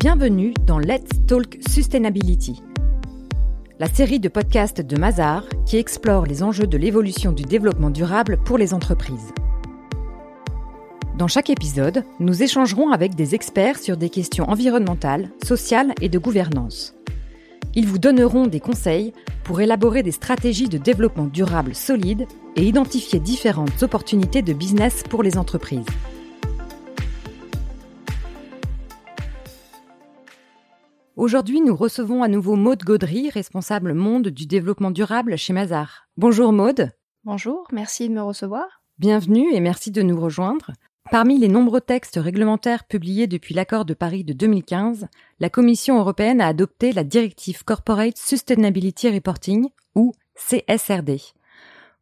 Bienvenue dans Let's Talk Sustainability, la série de podcasts de Mazar qui explore les enjeux de l'évolution du développement durable pour les entreprises. Dans chaque épisode, nous échangerons avec des experts sur des questions environnementales, sociales et de gouvernance. Ils vous donneront des conseils pour élaborer des stratégies de développement durable solides et identifier différentes opportunités de business pour les entreprises. Aujourd'hui, nous recevons à nouveau Maude Gaudry, responsable monde du développement durable chez Mazar. Bonjour Maude. Bonjour, merci de me recevoir. Bienvenue et merci de nous rejoindre. Parmi les nombreux textes réglementaires publiés depuis l'accord de Paris de 2015, la Commission européenne a adopté la directive Corporate Sustainability Reporting, ou CSRD.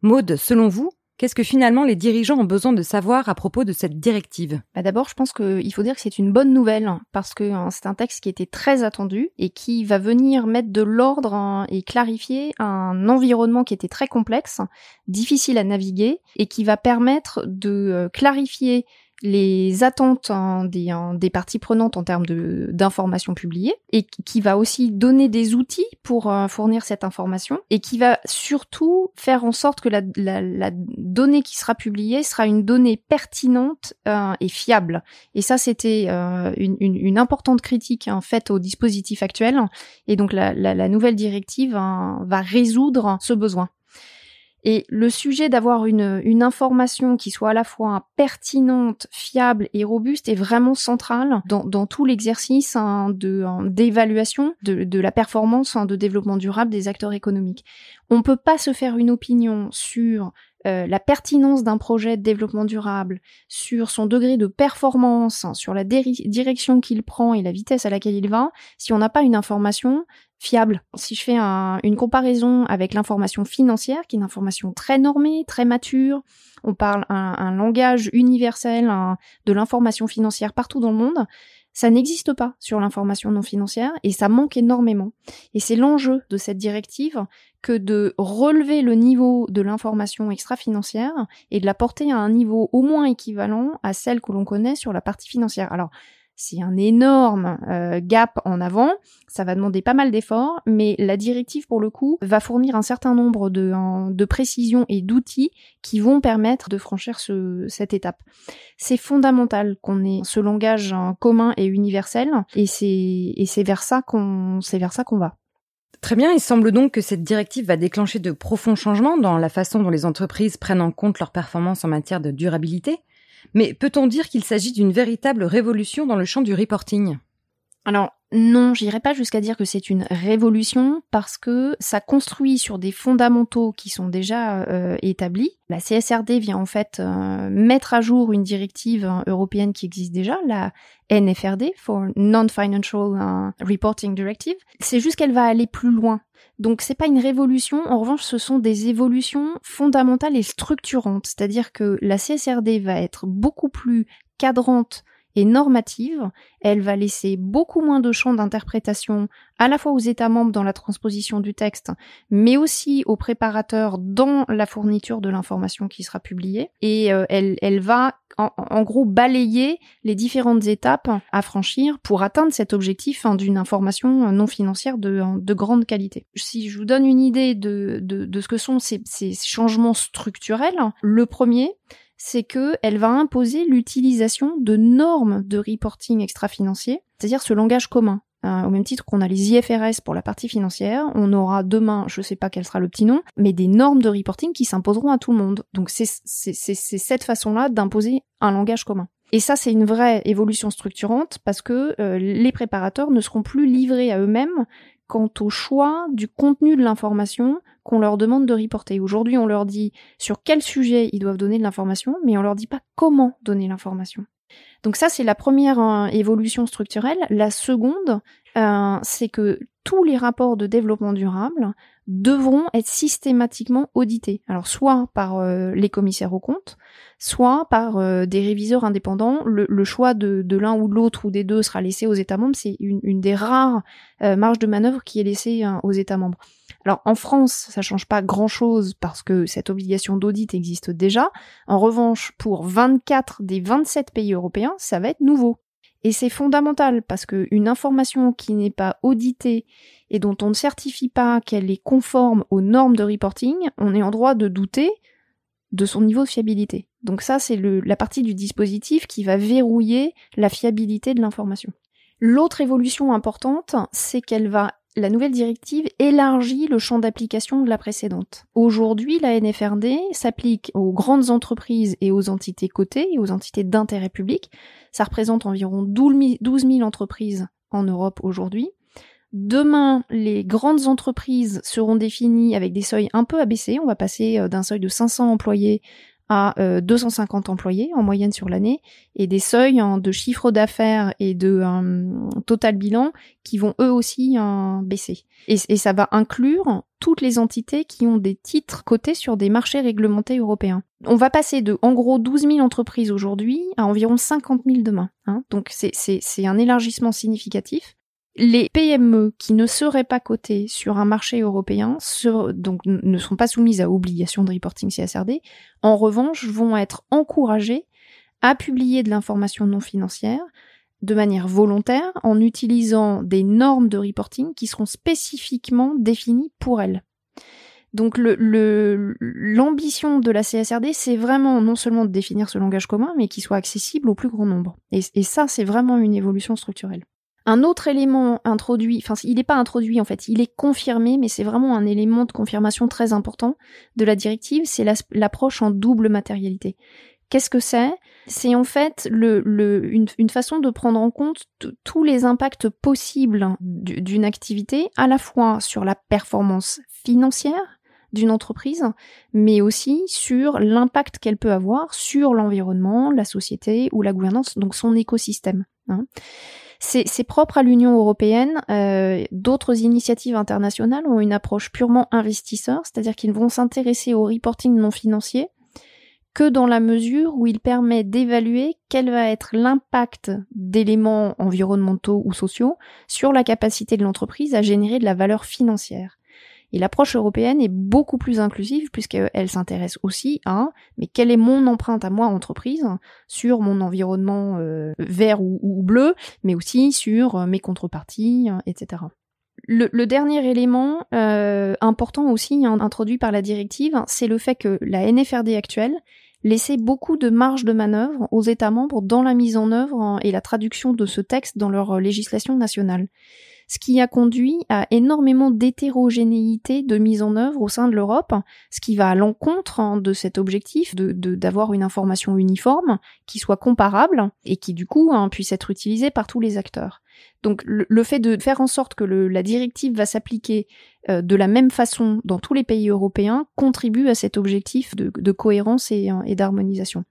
Maude, selon vous, Qu'est-ce que finalement les dirigeants ont besoin de savoir à propos de cette directive? Bah D'abord, je pense qu'il faut dire que c'est une bonne nouvelle parce que hein, c'est un texte qui était très attendu et qui va venir mettre de l'ordre hein, et clarifier un environnement qui était très complexe, difficile à naviguer et qui va permettre de euh, clarifier les attentes hein, des, hein, parties prenantes en termes d'informations publiées et qui va aussi donner des outils pour euh, fournir cette information et qui va surtout faire en sorte que la, la, donnée qui sera publiée sera une donnée pertinente euh, et fiable. Et ça, c'était euh, une, une, importante critique hein, faite au dispositif actuel. Et donc la, la nouvelle directive va résoudre ce besoin. Et le sujet d'avoir une, une information qui soit à la fois pertinente, fiable et robuste est vraiment central dans, dans tout l'exercice hein, de d'évaluation de, de, la performance hein, de développement durable des acteurs économiques. On peut pas se faire une opinion sur euh, la pertinence d'un projet de développement durable, sur son degré de performance, hein, sur la direction qu'il prend et la vitesse à laquelle il va, si on n'a pas une information fiable. Si je fais une comparaison avec l'information financière, qui est une information très normée, très mature, on parle un, langage universel de l'information financière partout dans le monde, ça n'existe pas sur l'information non financière et ça manque énormément. Et c'est l'enjeu de cette directive que de relever le niveau de l'information extra-financière et de la porter à un niveau au moins équivalent à celle que l'on connaît sur la partie financière. Alors, c'est un énorme euh, gap en avant, ça va demander pas mal d'efforts, mais la directive pour le coup va fournir un certain nombre de, de précisions et d'outils qui vont permettre de franchir ce, cette étape. C'est fondamental qu'on ait ce langage commun et universel, et c'est vers ça qu'on va. Très bien, il semble donc que cette directive va déclencher de profonds changements dans la façon dont les entreprises prennent en compte leurs performances en matière de durabilité. Mais peut-on dire qu'il s'agit d'une véritable révolution dans le champ du reporting? Non, j'irai pas jusqu'à dire que c'est une révolution parce que ça construit sur des fondamentaux qui sont déjà euh, établis. La CSRD vient en fait euh, mettre à jour une directive européenne qui existe déjà, la NFRD, for Non-Financial euh, Reporting Directive. C'est juste qu'elle va aller plus loin. Donc c'est pas une révolution, en revanche ce sont des évolutions fondamentales et structurantes, c'est-à-dire que la CSRD va être beaucoup plus cadrante et normative, elle va laisser beaucoup moins de champs d'interprétation à la fois aux États membres dans la transposition du texte, mais aussi aux préparateurs dans la fourniture de l'information qui sera publiée. Et euh, elle, elle va en, gros balayer les différentes étapes à franchir pour atteindre cet objectif hein, d'une information non financière de, de, grande qualité. Si je vous donne une idée de, de, ce que sont ces changements structurels, le premier, c'est que elle va imposer l'utilisation de normes de reporting extra-financier, c'est-à-dire ce langage commun. Euh, au même titre qu'on a les IFRS pour la partie financière, on aura demain, je sais pas quel sera le petit nom, mais des normes de reporting qui s'imposeront à tout le monde. Donc c'est cette façon-là d'imposer un langage commun. Et ça, c'est une vraie évolution structurante parce que euh, les préparateurs ne seront plus livrés à eux-mêmes quant au choix du contenu de l'information qu'on leur demande de reporter. Aujourd'hui, on leur dit sur quel sujet ils doivent donner de l'information, mais on leur dit pas comment donner l'information. Donc ça, c'est la première euh, évolution structurelle. La seconde, euh, c'est que tous les rapports de développement durable devront être systématiquement audités. Alors soit par euh, les commissaires aux comptes, soit par des réviseurs indépendants. Le, choix de, l'un ou de l'autre ou des deux sera laissé aux États membres. C'est une, des rares marges de manœuvre qui est laissée aux États membres. Alors en France, ça change pas grand-chose parce que cette obligation d'audit existe déjà. En revanche, pour 24 des 27 pays européens, ça va être nouveau. Et c'est fondamental parce qu'une information qui n'est pas auditée et dont on ne certifie pas qu'elle est conforme aux normes de reporting, on est en droit de douter de son niveau de fiabilité. Donc ça, c'est la partie du dispositif qui va verrouiller la fiabilité de l'information. L'autre évolution importante, c'est qu'elle va la nouvelle directive élargit le champ d'application de la précédente. Aujourd'hui, la NFRD s'applique aux grandes entreprises et aux entités cotées et aux entités d'intérêt public. Ça représente environ 12 000 entreprises en Europe aujourd'hui. Demain, les grandes entreprises seront définies avec des seuils un peu abaissés. On va passer euh, d'un seuil de 500 employés à 250 euh, employés en moyenne sur l'année et des seuils de chiffre d'affaires et de total bilan qui vont eux aussi hein, baisser. Et, ça va inclure toutes les entités qui ont des titres cotés sur des marchés réglementés européens. On va passer de en gros 12 000 entreprises aujourd'hui à environ 50 000 demain. Hein. Donc c'est un élargissement significatif les PME qui ne seraient pas cotées sur un marché européen donc ne sont pas soumises à obligation de reporting CSRD, en revanche vont être encouragées à publier de l'information non financière de manière volontaire en utilisant des normes de reporting qui seront spécifiquement définies pour elles. Donc l'ambition de la CSRD, c'est vraiment non seulement de définir ce langage commun, mais qu'il soit accessible au plus grand nombre. et ça, c'est vraiment une évolution structurelle. Un autre élément introduit, enfin il n'est pas introduit en fait, il est confirmé, mais c'est vraiment un élément de confirmation très important de la directive, c'est l'approche en double matérialité. Qu'est-ce que c'est? C'est en fait le, une, façon de prendre en compte tous les impacts possibles d'une activité, à la fois sur la performance financière d'une entreprise, mais aussi sur l'impact qu'elle peut avoir sur l'environnement, la société ou la gouvernance, donc son écosystème. Hein. C'est propre à l'Union européenne. Euh, d'autres initiatives internationales ont une approche purement investisseur, c'est-à-dire qu'ils vont s'intéresser au reporting non financier que dans la mesure où il permet d'évaluer quel va être l'impact d'éléments environnementaux ou sociaux sur la capacité de l'entreprise à générer de la valeur financière. Et l'approche européenne est beaucoup plus inclusive puisqu'elle s'intéresse aussi à mais quelle est mon empreinte à moi entreprise sur mon environnement euh, vert ou, bleu, mais aussi sur euh, mes contreparties, euh, etc. Le, dernier élément important aussi hein, introduit par la directive, c'est le fait que la NFRD actuelle laissait beaucoup de marge de manœuvre aux États membres dans la mise en œuvre hein, et la traduction de ce texte dans leur législation nationale ce qui a conduit à énormément d'hétérogénéité de mise en œuvre au sein de l'Europe, ce qui va à l'encontre hein, de cet objectif d'avoir une information uniforme qui soit comparable et qui du coup hein, puisse être utilisée par tous les acteurs. Donc le, fait de faire en sorte que la directive va s'appliquer euh, de la même façon dans tous les pays européens contribue à cet objectif de, cohérence hein, et, d'harmonisation.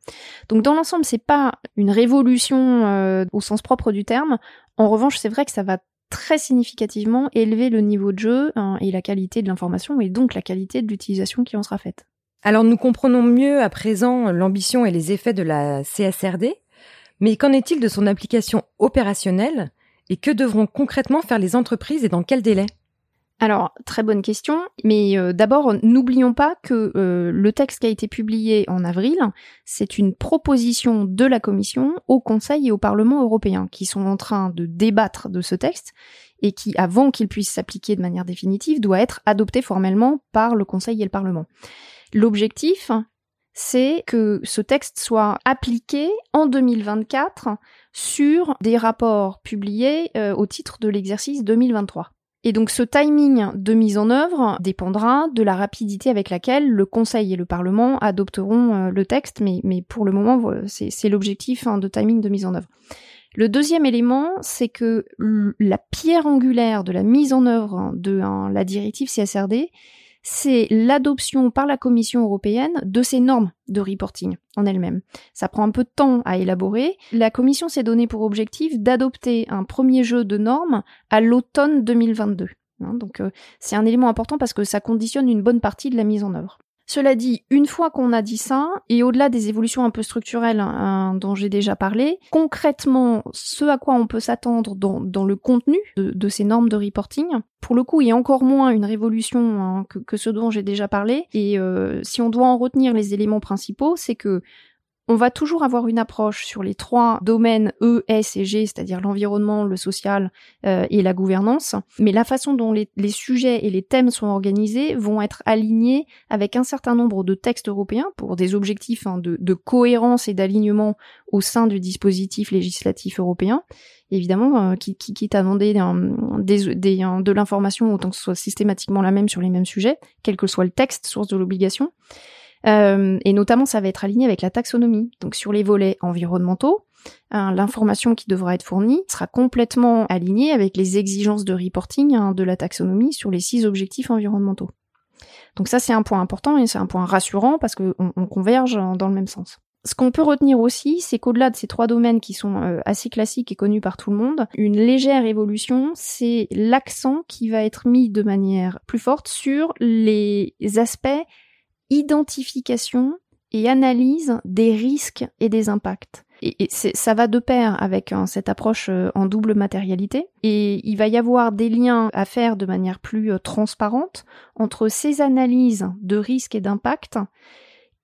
Donc dans l'ensemble, c'est pas une révolution euh, au sens propre du terme. En revanche, c'est vrai que ça va très significativement élever le niveau de jeu hein, et la qualité de l'information et donc la qualité de l'utilisation qui en sera faite. Alors nous comprenons mieux à présent l'ambition et les effets de la CSRD, mais qu'en est-il de son application opérationnelle et que devront concrètement faire les entreprises et dans quel délai? Alors, très bonne question, mais euh, d'abord, n'oublions pas que euh, le texte qui a été publié en avril, c'est une proposition de la Commission au Conseil et au Parlement européen, qui sont en train de débattre de ce texte et qui, avant qu'il puisse s'appliquer de manière définitive, doit être adopté formellement par le Conseil et le Parlement. L'objectif, c'est que ce texte soit appliqué en 2024 sur des rapports publiés euh, au titre de l'exercice 2023. Et donc ce timing de mise en œuvre dépendra de la rapidité avec laquelle le Conseil et le Parlement adopteront euh, le texte, mais, pour le moment, c'est l'objectif hein, de timing de mise en œuvre. Le deuxième élément, c'est que la pierre angulaire de la mise en œuvre de la directive CSRD, c'est l'adoption par la Commission européenne de ces normes de reporting en elles-mêmes. Ça prend un peu de temps à élaborer. La Commission s'est donné pour objectif d'adopter un premier jeu de normes à l'automne 2022. Hein, donc euh, c'est un élément important parce que ça conditionne une bonne partie de la mise en œuvre. Cela dit, une fois qu'on a dit ça, et au-delà des évolutions un peu structurelles hein, dont j'ai déjà parlé, concrètement, ce à quoi on peut s'attendre dans, le contenu de, ces normes de reporting, pour le coup, il y a encore moins une révolution hein, que, ce dont j'ai déjà parlé. Et euh, si on doit en retenir les éléments principaux, c'est que on va toujours avoir une approche sur les trois domaines E, S et G, c'est-à-dire l'environnement, le social euh, et la gouvernance. Mais la façon dont les, sujets et les thèmes sont organisés vont être alignés avec un certain nombre de textes européens pour des objectifs hein, de, cohérence et d'alignement au sein du dispositif législatif européen. Évidemment, euh, qui, qui, quitte à demander de l'information autant que ce soit systématiquement la même sur les mêmes sujets, quel que soit le texte, source de l'obligation. Euh, et notamment, ça va être aligné avec la taxonomie. Donc sur les volets environnementaux, hein, l'information qui devra être fournie sera complètement alignée avec les exigences de reporting hein, de la taxonomie sur les six objectifs environnementaux. Donc ça, c'est un point important et c'est un point rassurant parce qu'on on converge dans le même sens. Ce qu'on peut retenir aussi, c'est qu'au-delà de ces trois domaines qui sont euh, assez classiques et connus par tout le monde, une légère évolution, c'est l'accent qui va être mis de manière plus forte sur les aspects identification et analyse des risques et des impacts. Et, ça va de pair avec hein, cette approche euh, en double matérialité. Et il va y avoir des liens à faire de manière plus euh, transparente entre ces analyses de risques et d'impacts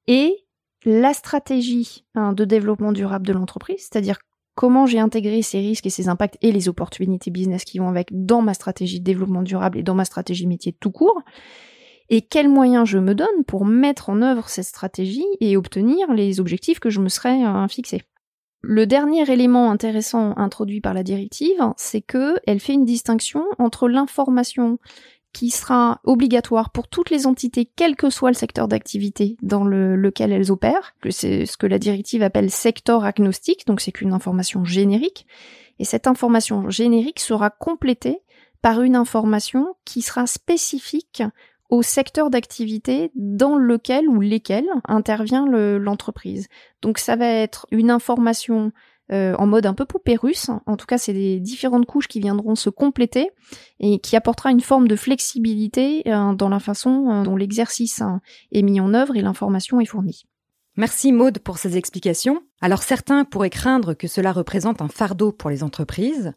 et la stratégie hein, de développement durable de l'entreprise, c'est-à-dire comment j'ai intégré ces risques et ces impacts et les opportunités business qui vont avec dans ma stratégie de développement durable et dans ma stratégie métier tout court et quels moyens je me donne pour mettre en œuvre cette stratégie et obtenir les objectifs que je me serais euh, fixés? Le dernier élément intéressant introduit par la directive, c'est que elle fait une distinction entre l'information qui sera obligatoire pour toutes les entités, quel que soit le secteur d'activité dans lequel elles opèrent, que c'est ce que la directive appelle secteur agnostique, donc c'est qu'une information générique, et cette information générique sera complétée par une information qui sera spécifique au secteur d'activité dans lequel ou lesquels intervient l'entreprise. Donc ça va être une information euh, en mode un peu poupée russe. En tout cas, c'est des différentes couches qui viendront se compléter et qui apportera une forme de flexibilité euh, dans la façon euh, dont l'exercice hein, est mis en œuvre et l'information est fournie. Merci Maude pour ces explications. Alors certains pourraient craindre que cela représente un fardeau pour les entreprises.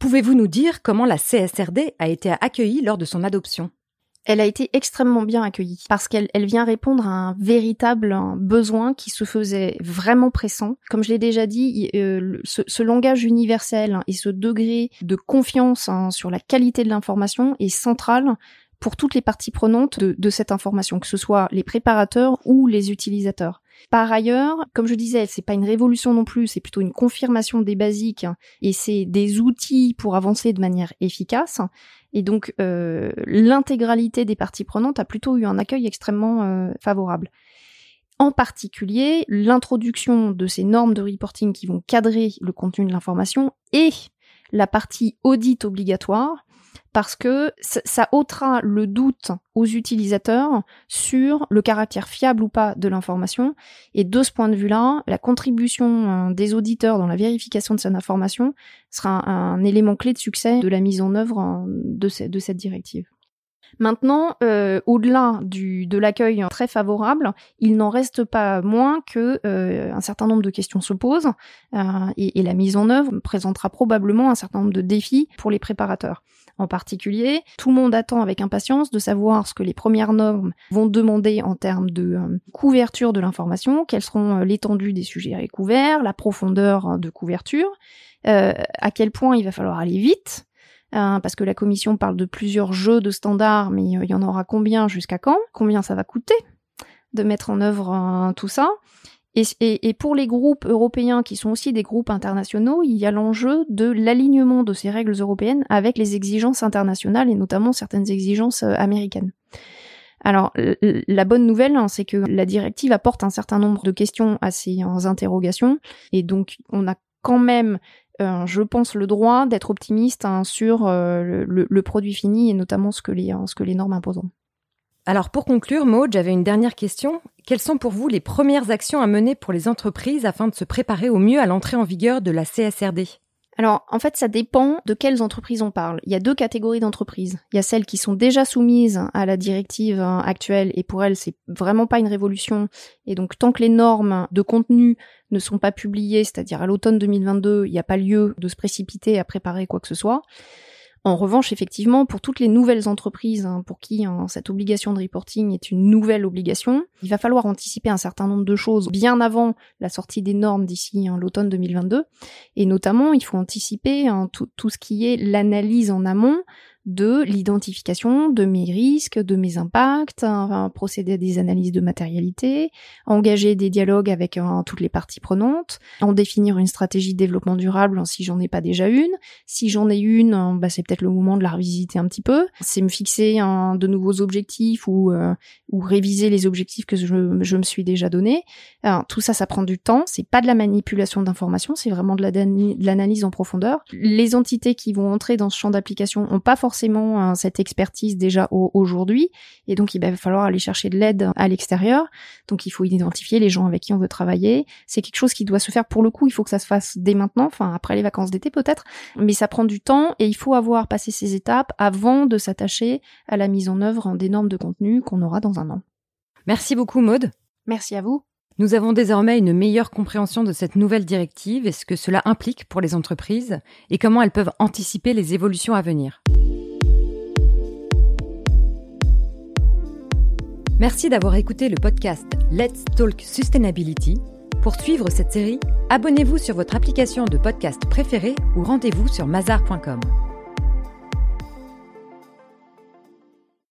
Pouvez-vous nous dire comment la CSRD a été accueillie lors de son adoption? Elle a été extrêmement bien accueillie parce qu'elle vient répondre à un véritable besoin qui se faisait vraiment pressant. Comme je l'ai déjà dit, euh, ce, langage universel et ce degré de confiance hein, sur la qualité de l'information est central pour toutes les parties prenantes de, cette information, que ce soit les préparateurs ou les utilisateurs. Par ailleurs, comme je disais, c'est pas une révolution non plus, c'est plutôt une confirmation des basiques hein, et c'est des outils pour avancer de manière efficace. Et donc euh, l'intégralité des parties prenantes a plutôt eu un accueil extrêmement euh, favorable. En particulier, l'introduction de ces normes de reporting qui vont cadrer le contenu de l'information et la partie audit obligatoire parce que ça ôtera le doute aux utilisateurs sur le caractère fiable ou pas de l'information. Et de ce point de vue-là, la contribution euh, des auditeurs dans la vérification de cette information sera un, élément clé de succès de la mise en œuvre euh, de, cette directive. Maintenant, euh, au-delà de l'accueil très favorable, il n'en reste pas moins que un certain nombre de questions se posent et, et, la mise en œuvre présentera probablement un certain nombre de défis pour les préparateurs en particulier. Tout le monde attend avec impatience de savoir ce que les premières normes vont demander en termes de euh, couverture de l'information, quelles seront euh, l'étendue des sujets recouverts, la profondeur euh, de couverture, à quel point il va falloir aller vite, parce que la commission parle de plusieurs jeux de standards, mais il y en aura combien jusqu'à quand? Combien ça va coûter de mettre en œuvre tout ça? Et, pour les groupes européens qui sont aussi des groupes internationaux, il y a l'enjeu de l'alignement de ces règles européennes avec les exigences internationales et notamment certaines exigences euh, américaines. Alors la bonne nouvelle, hein, c'est que la directive apporte un certain nombre de questions à ces interrogations et donc on a quand même, euh, je pense, le droit d'être optimiste hein, sur euh, le, produit fini et notamment ce que les, ce que les normes imposeront. Alors pour conclure, Maud, j'avais une dernière question. Quelles sont pour vous les premières actions à mener pour les entreprises afin de se préparer au mieux à l'entrée en vigueur de la CSRD alors, en fait, ça dépend de quelles entreprises on parle. Il y a deux catégories d'entreprises. Il y a celles qui sont déjà soumises à la directive hein, actuelle et pour elles, c'est vraiment pas une révolution. Et donc, tant que les normes de contenu ne sont pas publiées, c'est-à-dire à, l'automne 2022, il n'y a pas lieu de se précipiter à préparer quoi que ce soit. En revanche, effectivement, pour toutes les nouvelles entreprises hein, pour qui hein, cette obligation de reporting est une nouvelle obligation, il va falloir anticiper un certain nombre de choses bien avant la sortie des normes d'ici hein, l'automne 2022. Et notamment, il faut anticiper tout, tout ce qui est l'analyse en amont de l'identification de mes risques, de mes impacts, procéder à des analyses de matérialité, engager des dialogues avec euh, toutes les parties prenantes, en définir une stratégie de développement durable si j'en ai pas déjà une. Si j'en ai une, bah, c'est peut-être le moment de la revisiter un petit peu. C'est me fixer de nouveaux objectifs ou, euh, ou réviser les objectifs que je, me suis déjà donnés. tout ça, ça prend du temps. C'est pas de la manipulation d'informations, c'est vraiment de l'analyse en profondeur. Les entités qui vont entrer dans ce champ d'application ont pas forcément forcément hein, cette expertise déjà aujourd'hui, et donc il va falloir aller chercher de l'aide à l'extérieur. Donc il faut identifier les gens avec qui on veut travailler. C'est quelque chose qui doit se faire pour le coup. Il faut que ça se fasse dès maintenant, enfin après les vacances d'été peut-être, mais ça prend du temps et il faut avoir passé ces étapes avant de s'attacher à la mise en œuvre des normes de contenu qu'on aura dans un an. Merci beaucoup Maude. Merci à vous. Nous avons désormais une meilleure compréhension de cette nouvelle directive et ce que cela implique pour les entreprises et comment elles peuvent anticiper les évolutions à venir. Merci d'avoir écouté le podcast Let's Talk Sustainability. Pour suivre cette série, abonnez-vous sur votre application de podcast préférée ou rendez-vous sur mazar.com.